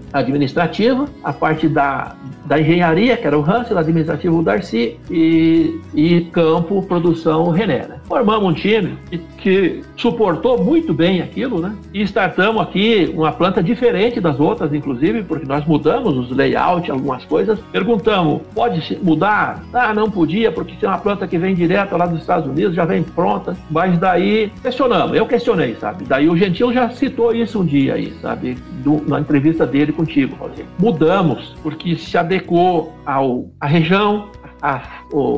administrativa, a parte da, da engenharia, que era o Hansel, administrativo o Darcy, e, e campo, produção o René, né? Formamos um time que, que suportou muito bem aquilo, né? E startamos aqui uma planta diferente das outras, inclusive, porque nós mudamos os layouts, algumas coisas. Perguntamos, pode mudar? Ah, não podia, porque tem uma planta que vem direto lá dos Estados Unidos, já vem pronta. Mas daí questionamos, eu questionei, sabe? Daí o Gentil já citou isso um dia aí, sabe? Do, na entrevista dele contigo, Mudamos, porque se adequou ao, à região,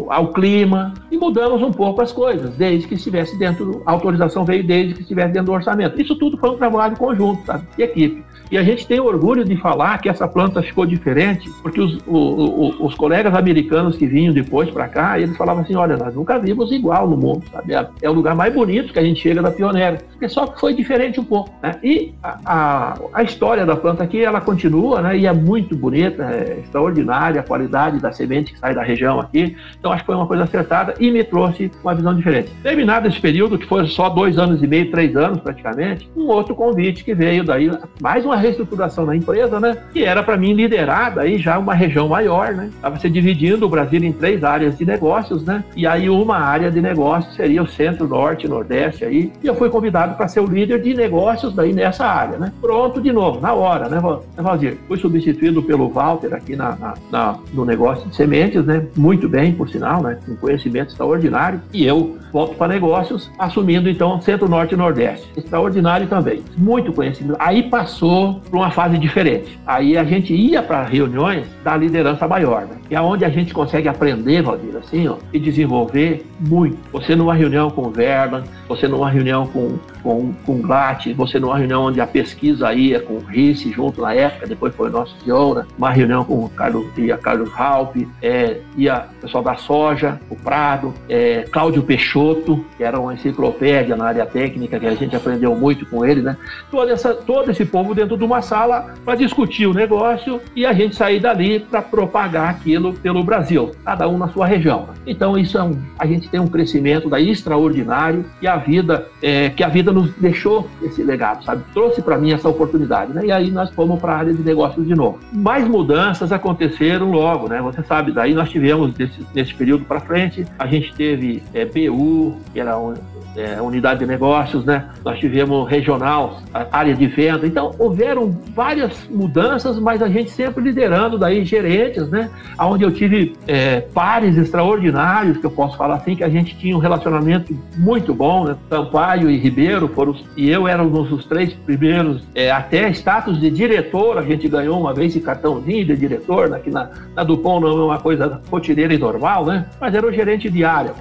ao clima e mudamos um pouco as coisas, desde que estivesse dentro, a autorização veio desde que estivesse dentro do orçamento. Isso tudo foi um trabalho conjunto, sabe? De equipe. E a gente tem orgulho de falar que essa planta ficou diferente, porque os, o, o, os colegas americanos que vinham depois para cá, eles falavam assim: olha, nós nunca vimos igual no mundo, sabe? É, é o lugar mais bonito que a gente chega da pioneira. É só que foi diferente um pouco. Né? E a, a, a, história da planta aqui, ela continua, né? E é muito bonita, é extraordinária a qualidade da semente que sai da região aqui. Então acho que foi uma coisa acertada e me trouxe uma visão diferente. Terminado esse período, que foi só dois anos e meio, três anos praticamente, um outro convite que veio daí, mais uma reestruturação na empresa, né? Que era para mim liderar daí já uma região maior, né? Estava se dividindo o Brasil em três áreas de negócios, né? E aí uma área de negócios seria o centro, norte, nordeste aí. E eu fui convidado para ser o líder de negócios daí nessa área, né? Pronto de novo, na hora, né, Valdir? Fui substituído pelo Walter aqui na, na, na, no negócio de sementes, né? Muito bem, por sinal, né? Com conhecimento extraordinário. E eu volto para negócios, assumindo então Centro, Norte e Nordeste. Extraordinário também. Muito conhecimento. Aí passou para uma fase diferente. Aí a gente ia para reuniões da liderança maior, né? E é onde a gente consegue aprender, Valdir, assim, ó, e desenvolver muito. Você numa reunião com o Verban, você numa reunião com, com, com o GLAT, você numa reunião onde a pesquisa ia com o Risse junto na época, depois foi o nosso CEO, né? uma reunião com o Carlos, ia Carlos Halp, é, ia o pessoal da soja, o Prado, é, Cláudio Peixoto, que era uma enciclopédia na área técnica, que a gente aprendeu muito com ele, né? Todo, essa, todo esse povo dentro de uma sala para discutir o negócio e a gente sair dali para propagar aquilo pelo Brasil, cada um na sua região. Então isso é um, a gente tem um crescimento daí extraordinário e a vida é, que a vida nos deixou esse legado, sabe? Trouxe para mim essa oportunidade, né? E aí nós fomos para a área de negócios de novo. Mais mudanças aconteceram logo, né? Você sabe, daí nós tivemos desse, nesse período para frente, a gente teve é, BU, que era um, é, unidade de negócios, né? Nós tivemos regional, área de venda. Então, houveram várias mudanças, mas a gente sempre liderando daí gerentes, né? Onde eu tive é, pares extraordinários, que eu posso falar assim, que a gente tinha um relacionamento muito bom, né? Sampaio e Ribeiro foram, e eu éramos os três primeiros, é, até status de diretor, a gente ganhou uma vez esse cartãozinho de diretor, né? que na, na Dupont não é uma coisa rotineira e normal, né? Mas era o gerente de área.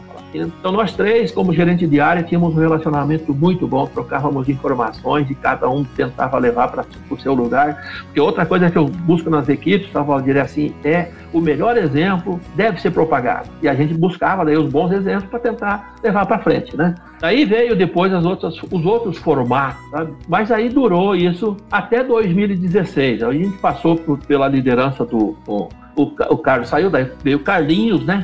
Então, nós três, como gerente de área, tínhamos um relacionamento muito bom, trocávamos informações e cada um tentava levar para o seu lugar. Porque outra coisa que eu busco nas equipes, Valdir, é assim, é o melhor exemplo deve ser propagado. E a gente buscava daí os bons exemplos para tentar levar para frente, né? Aí veio depois as outras, os outros formatos, sabe? Mas aí durou isso até 2016. Aí a gente passou por, pela liderança do, do o, o Carlos saiu, daí veio o Carlinhos, né?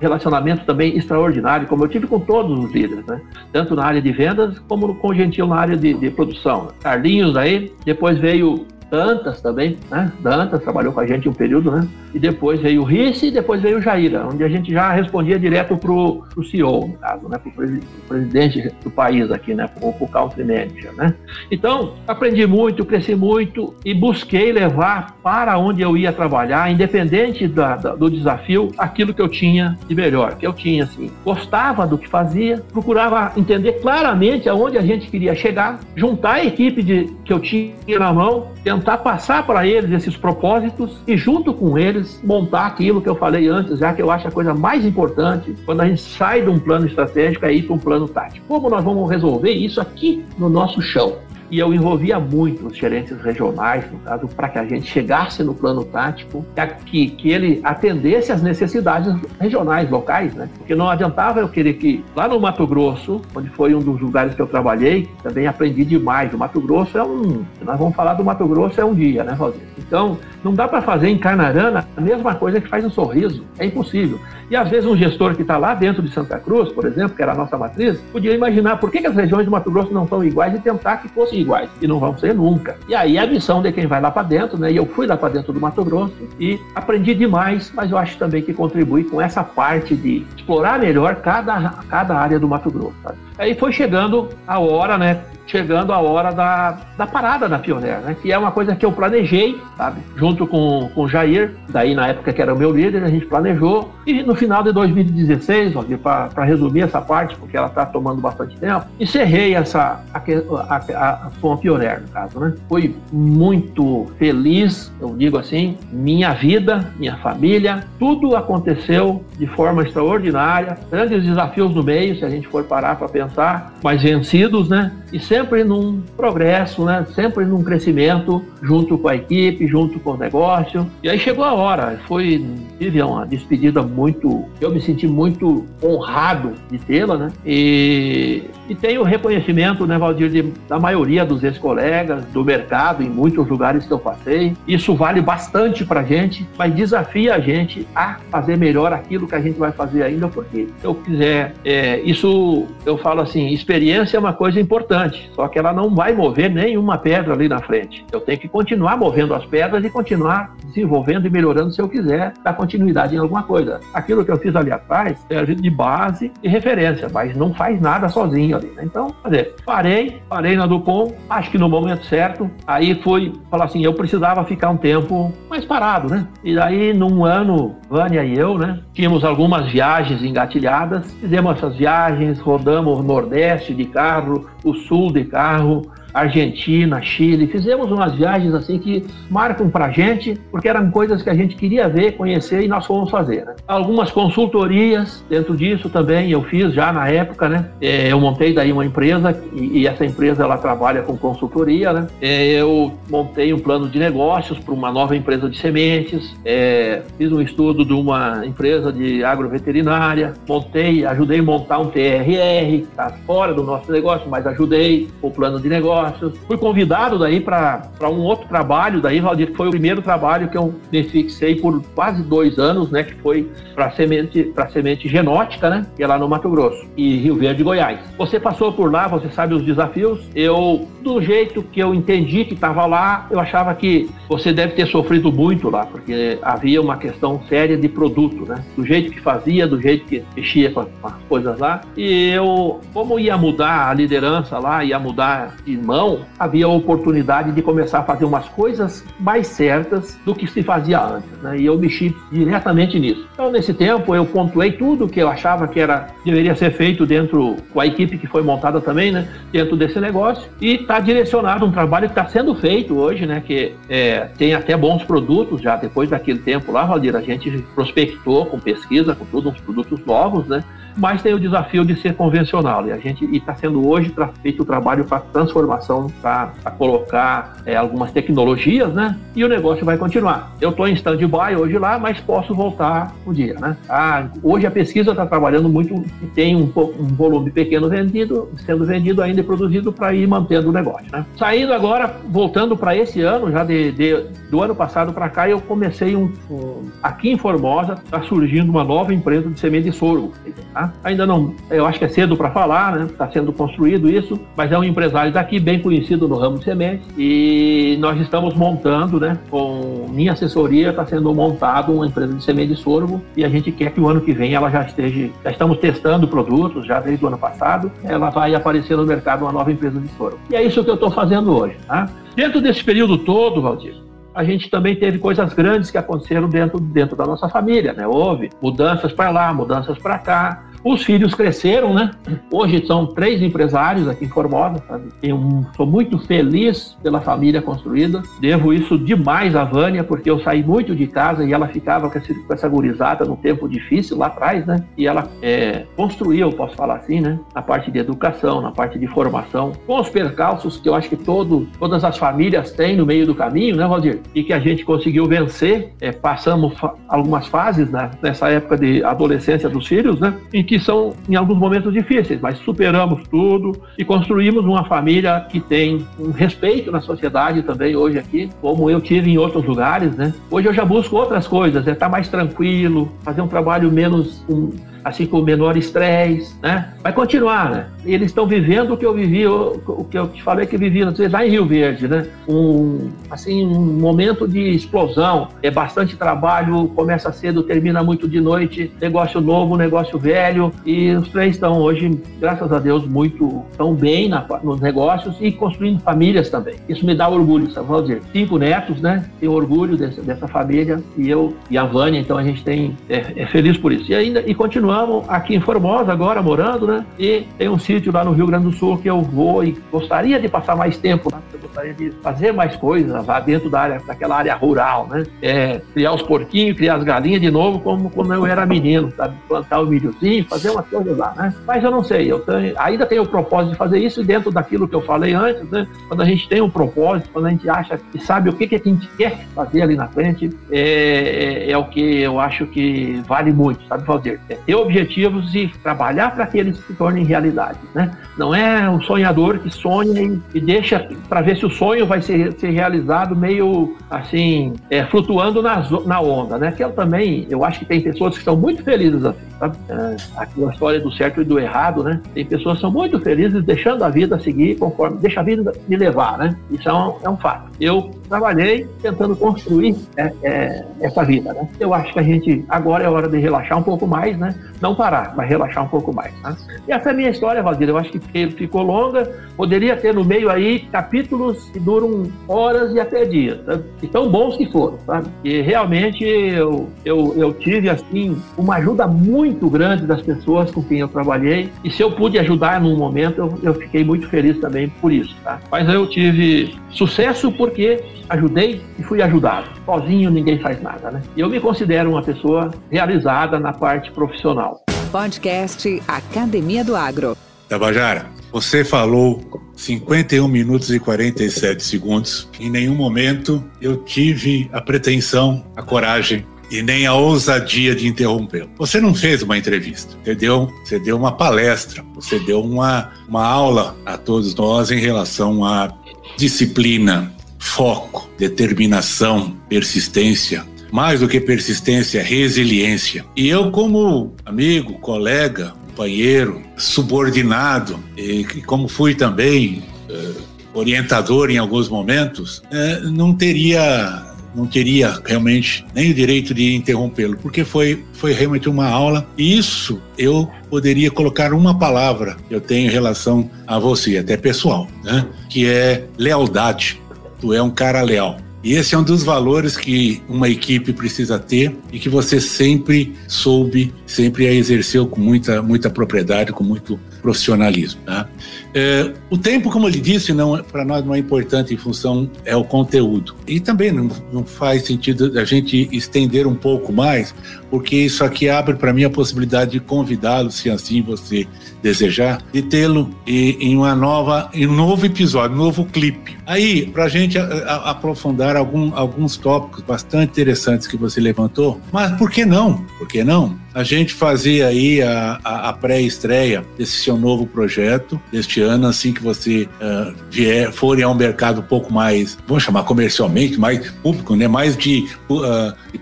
Relacionamento também extraordinário, como eu tive com todos os líderes, né? Tanto na área de vendas como com o Gentil na área de, de produção. Carlinhos aí, depois veio Dantas também, né? Dantas trabalhou com a gente um período, né? E depois veio o Risse e depois veio o Jaira, onde a gente já respondia direto pro, pro CEO, no caso, né? Pro, presi presidente do país aqui, né? Pro, pro country manager, né? Então, aprendi muito, cresci muito e busquei levar para onde eu ia trabalhar, independente da, da, do desafio, aquilo que eu tinha de melhor, que eu tinha, assim, gostava do que fazia, procurava entender claramente aonde a gente queria chegar, juntar a equipe de, que eu tinha na mão, tentar passar para eles esses propósitos e, junto com eles, montar aquilo que eu falei antes, já que eu acho a coisa mais importante quando a gente sai de um plano estratégico é ir para um plano tático. Como nós vamos resolver isso aqui no nosso chão? E eu envolvia muito os gerentes regionais, no caso, para que a gente chegasse no plano tático, que, que ele atendesse às necessidades regionais, locais, né? Porque não adiantava eu querer que lá no Mato Grosso, onde foi um dos lugares que eu trabalhei, também aprendi demais. O Mato Grosso é um. Nós vamos falar do Mato Grosso é um dia, né, Valdir? Então, não dá para fazer em Carnarana a mesma coisa que faz um sorriso. É impossível. E às vezes um gestor que está lá dentro de Santa Cruz, por exemplo, que era a nossa matriz, podia imaginar por que, que as regiões do Mato Grosso não são iguais e tentar que fossem iguais. E não vão ser nunca. E aí a missão de quem vai lá para dentro, né? E eu fui lá para dentro do Mato Grosso e aprendi demais, mas eu acho também que contribui com essa parte de explorar melhor cada, cada área do Mato Grosso. Sabe? Aí foi chegando a hora, né? chegando a hora da, da parada da Pioneer, né? Que é uma coisa que eu planejei, sabe? Junto com, com o Jair, daí na época que era o meu líder, a gente planejou. E no final de 2016, para resumir essa parte, porque ela está tomando bastante tempo, encerrei essa, a, a, a, a, a Pioneer, no caso, né? Fui muito feliz, eu digo assim, minha vida, minha família, tudo aconteceu de forma extraordinária, grandes desafios no meio, se a gente for parar para pensar pensar, mais vencidos, né? E sempre num progresso, né? Sempre num crescimento junto com a equipe, junto com o negócio. E aí chegou a hora, foi tive uma despedida muito, eu me senti muito honrado de tê-la, né? E, e tenho reconhecimento, né, Valdir, de, da maioria dos ex-colegas, do mercado, em muitos lugares que eu passei. Isso vale bastante para gente, mas desafia a gente a fazer melhor aquilo que a gente vai fazer ainda, porque se eu quiser, é, isso eu falo assim, experiência é uma coisa importante, só que ela não vai mover nenhuma pedra ali na frente. Eu tenho que continuar movendo as pedras e continuar desenvolvendo e melhorando se eu quiser dar continuidade em alguma coisa. Aquilo que eu fiz ali atrás serve de base e referência, mas não faz nada sozinho ali. Né? Então, dizer, parei, parei na Dupont, acho que no momento certo, aí foi falar assim, eu precisava ficar um tempo mais parado, né? E daí, num ano, Vânia e eu, né, tínhamos algumas viagens engatilhadas, fizemos essas viagens, rodamos Nordeste de carro, o Sul de carro, Argentina, Chile. Fizemos umas viagens assim que marcam para a gente, porque eram coisas que a gente queria ver, conhecer e nós fomos fazer. Né? Algumas consultorias dentro disso também eu fiz já na época, né? É, eu montei daí uma empresa e, essa empresa ela trabalha com consultoria, né? É, eu montei um plano de negócios para uma nova empresa de sementes, é, fiz um estudo de uma empresa de agroveterinária, montei, ajudei a montar um TRR, que está fora do nosso negócio, mas ajudei o plano de negócio negócios. Fui convidado daí para um outro trabalho, daí, Valdir, que foi o primeiro trabalho que eu me fixei por quase dois anos, né? Que foi para semente, para semente genótica, né? Que é lá no Mato Grosso e Rio Verde, Goiás. Você passou por lá, você sabe os desafios. Eu, do jeito que eu entendi que estava lá, eu achava que você deve ter sofrido muito lá, porque havia uma questão séria de produto, né? Do jeito que fazia, do jeito que mexia com as coisas lá. E eu, como ia mudar a liderança lá, ia mudar de mão, havia a oportunidade de começar a fazer umas coisas mais certas do que se fazia antes, né? E eu mexi diretamente nisso. Então, nesse tempo, eu pontuei tudo que eu achava que era deveria ser feito dentro com a equipe que foi montada também, né? Dentro desse negócio e está direcionado um trabalho que está sendo feito hoje, né? Que é, tem até bons produtos já depois daquele tempo lá, Valdir, a gente prospectou com pesquisa, com todos uns produtos novos, né? Mas tem o desafio de ser convencional. E a gente está sendo hoje feito o trabalho para transformação, para colocar é, algumas tecnologias, né? E o negócio vai continuar. Eu estou em stand-by hoje lá, mas posso voltar um dia, né? Ah, hoje a pesquisa está trabalhando muito e tem um, um, volume pequeno vendido, sendo vendido ainda e produzido para ir mantendo o negócio, né? Saindo agora, voltando para esse ano, já de, de, do ano passado para cá, eu comecei um, um aqui em Formosa, está surgindo uma nova empresa de semente de sorgo, tá? Ainda não, eu acho que é cedo para falar, né? Está sendo construído isso, mas é um empresário daqui bem conhecido no ramo de sementes e nós estamos montando, né? Com minha assessoria está sendo montado uma empresa de semente de sorgo e a gente quer que o ano que vem ela já esteja, já estamos testando produtos já desde o ano passado, ela vai aparecer no mercado uma nova empresa de sorgo. E é isso que eu estou fazendo hoje, tá? Dentro desse período todo, Valdir, a gente também teve coisas grandes que aconteceram dentro, dentro da nossa família, né? Houve mudanças para lá, mudanças para cá, os filhos cresceram, né? Hoje são três empresários aqui em Formosa. Sabe? Eu sou muito feliz pela família construída. Devo isso demais à Vânia, porque eu saí muito de casa e ela ficava com, esse, com essa gurizada no tempo difícil lá atrás, né? E ela é, construiu, posso falar assim, né? Na parte de educação, na parte de formação, com os percalços que eu acho que todo, todas as famílias têm no meio do caminho, né, Valdir? E que a gente conseguiu vencer. É, passamos fa algumas fases né? nessa época de adolescência dos filhos, né? Em que que são em alguns momentos difíceis, mas superamos tudo e construímos uma família que tem um respeito na sociedade também hoje aqui, como eu tive em outros lugares, né? Hoje eu já busco outras coisas, é estar mais tranquilo, fazer um trabalho menos um, assim com menor estresse, né? Vai continuar, né? Eles estão vivendo o que eu vivi, o, que eu te falei que vivi lá em Rio Verde, né? Um, assim, um momento de explosão, é bastante trabalho, começa cedo, termina muito de noite, negócio novo, negócio velho, e os três estão hoje, graças a Deus, muito, estão bem na, nos negócios e construindo famílias também. Isso me dá orgulho, sabe? Vamos dizer, cinco netos, né? Tenho orgulho dessa, dessa família e eu e a Vânia, então a gente tem, é, é feliz por isso. E ainda, e continuamos continuamos aqui em Formosa agora, morando, né? E tem um sítio lá no Rio Grande do Sul que eu vou e gostaria de passar mais tempo lá, gostaria de fazer mais coisas lá dentro da área, daquela área rural, né? É, criar os porquinhos, criar as galinhas de novo, como quando eu era menino, sabe? Plantar o milhozinho, fazer umas coisas lá, né? Mas eu não sei, eu tenho, ainda tenho o propósito de fazer isso e dentro daquilo que eu falei antes, né? Quando a gente tem um propósito, quando a gente acha que sabe o que, que a gente quer fazer ali na frente, é, é, é o que eu acho que vale muito, sabe, Valdir? É ter objetivos e trabalhar para que eles se tornem realidade, né? Não é o sonhador que sonha e, e deixa para ver se o sonho vai ser, ser realizado meio assim, é, flutuando na, na onda, né? Que eu também, eu acho que tem pessoas que estão muito felizes assim, sabe? É, história do certo e do errado, né? Tem pessoas que são muito felizes deixando a vida seguir conforme, deixa a vida me levar, né? Isso é um, é um fato. Eu trabalhei tentando construir é, é, essa vida, né? Eu acho que a gente, agora é hora de relaxar um pouco mais, né? Não parar, mas relaxar um pouco mais, né? E essa é a minha história, Valdir. Eu acho que ficou longa, poderia ter no meio aí capítulos que duram horas e até dias, sabe? e tão bons que foram, sabe? E realmente eu, eu, eu tive, assim, uma ajuda muito grande das pessoas com quem eu trabalhei, e se eu pude ajudar num momento, eu, eu fiquei muito feliz também por isso, tá? Mas eu tive sucesso porque ajudei e fui ajudado. Sozinho ninguém faz nada, né? E eu me considero uma pessoa realizada na parte profissional. Podcast Academia do Agro. Tabajara, você falou 51 minutos e 47 segundos. Em nenhum momento eu tive a pretensão, a coragem e nem a ousadia de interrompê-lo. Você não fez uma entrevista, você deu, você deu uma palestra, você deu uma, uma aula a todos nós em relação à disciplina, foco, determinação, persistência, mais do que persistência, resiliência. E eu, como amigo, colega, companheiro, subordinado, e como fui também uh, orientador em alguns momentos, uh, não teria não teria realmente nem o direito de interrompê-lo, porque foi, foi realmente uma aula. E isso eu poderia colocar uma palavra que eu tenho em relação a você, até pessoal, né? que é lealdade. Tu é um cara leal. E esse é um dos valores que uma equipe precisa ter e que você sempre soube, sempre a exerceu com muita, muita propriedade, com muito profissionalismo. Tá? É, o tempo, como ele disse, não para nós não é importante em função é o conteúdo. E também não, não faz sentido a gente estender um pouco mais, porque isso aqui abre para mim a possibilidade de convidá-lo, se assim você desejar, de tê-lo em uma nova, em um novo episódio, um novo clipe. Aí, para a gente a, a, aprofundar algum, alguns tópicos bastante interessantes que você levantou, mas por que não? Por que não? A gente fazer aí a, a, a pré-estreia desse seu novo projeto deste ano, assim que você uh, vier, for ao mercado um pouco mais, vamos chamar comercialmente, mais público, né? mais de, uh, de,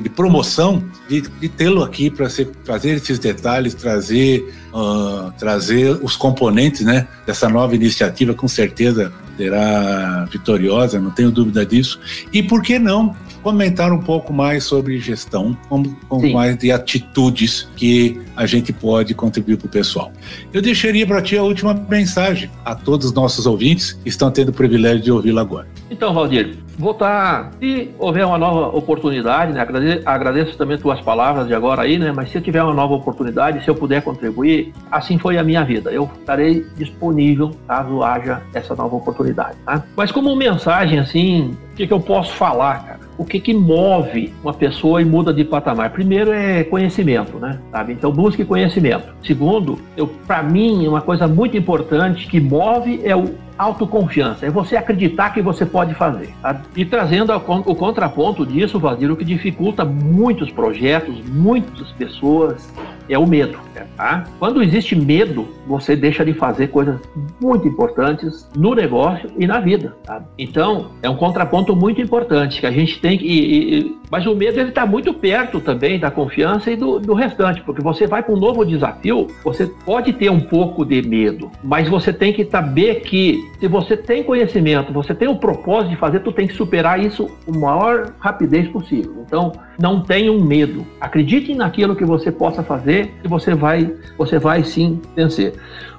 de promoção, de, de tê-lo aqui para fazer esses detalhes, trazer, uh, trazer os componentes né, dessa nova iniciativa, com certeza será vitoriosa, não tenho dúvida disso. E por que não comentar um pouco mais sobre gestão, com, com mais de atitudes que a gente pode contribuir para o pessoal. Eu deixaria para ti a última mensagem a todos os nossos ouvintes que estão tendo o privilégio de ouvi-la agora. Então, Valdir, vou estar. Se houver uma nova oportunidade, né, agradeço, agradeço também tuas palavras de agora aí, né? Mas se tiver uma nova oportunidade, se eu puder contribuir, assim foi a minha vida. Eu estarei disponível caso haja essa nova oportunidade. Tá? Mas como mensagem, assim, o que, que eu posso falar, cara? o que, que move uma pessoa e muda de patamar? Primeiro é conhecimento, né? Sabe? Então busque conhecimento. Segundo, eu para mim uma coisa muito importante que move é o autoconfiança, é você acreditar que você pode fazer. Sabe? E trazendo o contraponto disso, Valdir, o que dificulta muitos projetos, muitas pessoas, é o medo. Tá? Quando existe medo, você deixa de fazer coisas muito importantes no negócio e na vida. Tá? Então, é um contraponto muito importante que a gente tem que. E, e, mas o medo ele está muito perto também da confiança e do, do restante, porque você vai para um novo desafio, você pode ter um pouco de medo, mas você tem que saber que se você tem conhecimento, você tem o propósito de fazer, tu tem que superar isso o maior rapidez possível. Então, não tenham medo. Acreditem naquilo que você possa fazer e você vai, você vai sim vencer.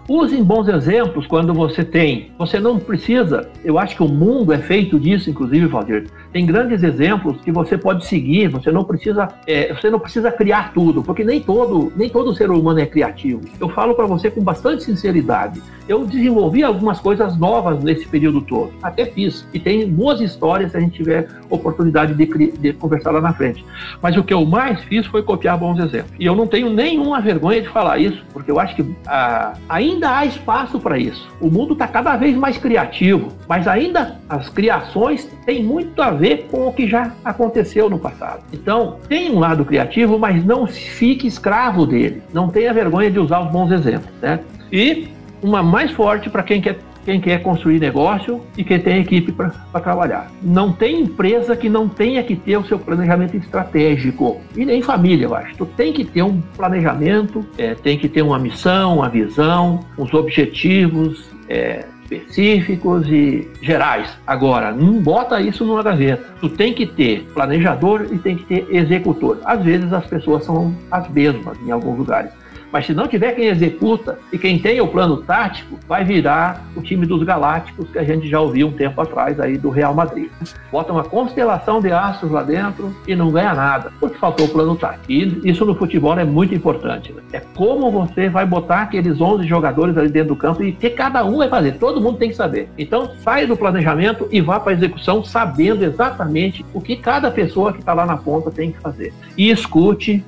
Usem bons exemplos quando você tem. Você não precisa, eu acho que o mundo é feito disso, inclusive, Valdir. Tem grandes exemplos que você pode seguir, você não precisa, é, você não precisa criar tudo, porque nem todo, nem todo ser humano é criativo. Eu falo para você com bastante sinceridade. Eu desenvolvi algumas coisas novas nesse período todo, até fiz. E tem boas histórias se a gente tiver oportunidade de, de conversar lá na frente. Mas o que eu mais fiz foi copiar bons exemplos. E eu não tenho nenhuma vergonha de falar isso, porque eu acho que ah, ainda há espaço para isso. O mundo está cada vez mais criativo, mas ainda as criações têm muito a ver com o que já aconteceu no passado. Então, tem um lado criativo, mas não fique escravo dele. Não tenha vergonha de usar os bons exemplos, né? E uma mais forte para quem quer quem quer construir negócio e quem tem equipe para trabalhar. Não tem empresa que não tenha que ter o seu planejamento estratégico. E nem família, eu acho. Tu tem que ter um planejamento, é, tem que ter uma missão, uma visão, uns objetivos. É, específicos e gerais. Agora, não bota isso numa gaveta. Tu tem que ter planejador e tem que ter executor. Às vezes as pessoas são as mesmas em alguns lugares. Mas se não tiver quem executa e quem tem o plano tático, vai virar o time dos Galácticos que a gente já ouviu um tempo atrás aí do Real Madrid. Bota uma constelação de astros lá dentro e não ganha nada, porque faltou o plano tático. E isso no futebol é muito importante. Né? É como você vai botar aqueles 11 jogadores ali dentro do campo e que cada um vai fazer. Todo mundo tem que saber. Então, sai do planejamento e vá para a execução sabendo exatamente o que cada pessoa que está lá na ponta tem que fazer. E escute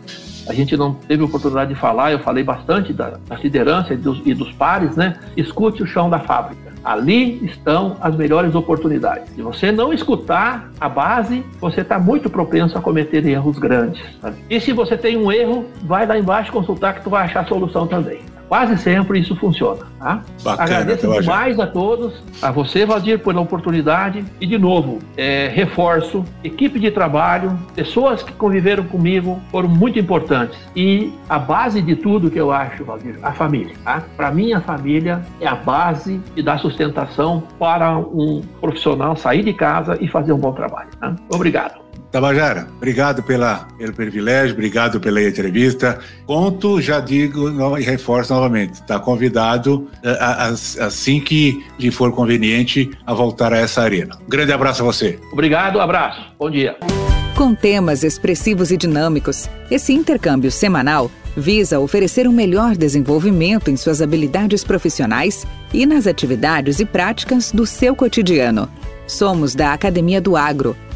a gente não teve oportunidade de falar, eu falei bastante da, liderança e dos, e dos pares, né? Escute o chão da fábrica. Ali estão as melhores oportunidades. Se você não escutar a base, você está muito propenso a cometer erros grandes. Sabe? E se você tem um erro, vai lá embaixo consultar que tu vai achar a solução também. Quase sempre isso funciona. Tá? Bacana, Agradeço demais a todos, a você, Valdir, pela oportunidade. E, de novo, é, reforço: equipe de trabalho, pessoas que conviveram comigo foram muito importantes. E a base de tudo que eu acho, Valdir, a família. Tá? Para mim, a família é a base e dá sustentação para um profissional sair de casa e fazer um bom trabalho. Tá? Obrigado. Tabajara, obrigado pela, pelo privilégio, obrigado pela entrevista. Conto, já digo e reforço novamente, está convidado eh, assim que lhe for conveniente a voltar a essa arena. Um grande abraço a você. Obrigado, abraço. Bom dia. Com temas expressivos e dinâmicos, esse intercâmbio semanal visa oferecer um melhor desenvolvimento em suas habilidades profissionais e nas atividades e práticas do seu cotidiano. Somos da Academia do Agro